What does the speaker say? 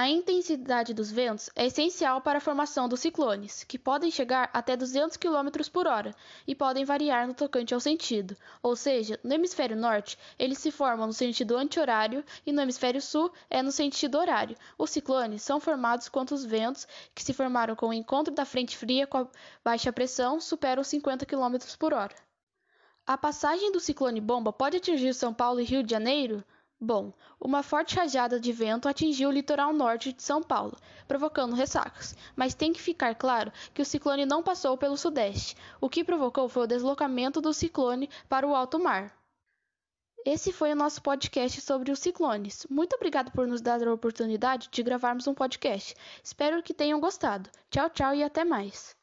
A intensidade dos ventos é essencial para a formação dos ciclones, que podem chegar até 200 km por hora e podem variar no tocante ao sentido, ou seja, no hemisfério norte eles se formam no sentido anti-horário e no hemisfério sul é no sentido horário. Os ciclones são formados quando os ventos que se formaram com o encontro da frente fria com a baixa pressão superam 50 km por hora. A passagem do ciclone bomba pode atingir São Paulo e Rio de Janeiro? Bom, uma forte rajada de vento atingiu o litoral norte de São Paulo, provocando ressacas, mas tem que ficar claro que o ciclone não passou pelo sudeste. O que provocou foi o deslocamento do ciclone para o alto mar. Esse foi o nosso podcast sobre os ciclones. Muito obrigado por nos dar a oportunidade de gravarmos um podcast. Espero que tenham gostado. Tchau, tchau e até mais.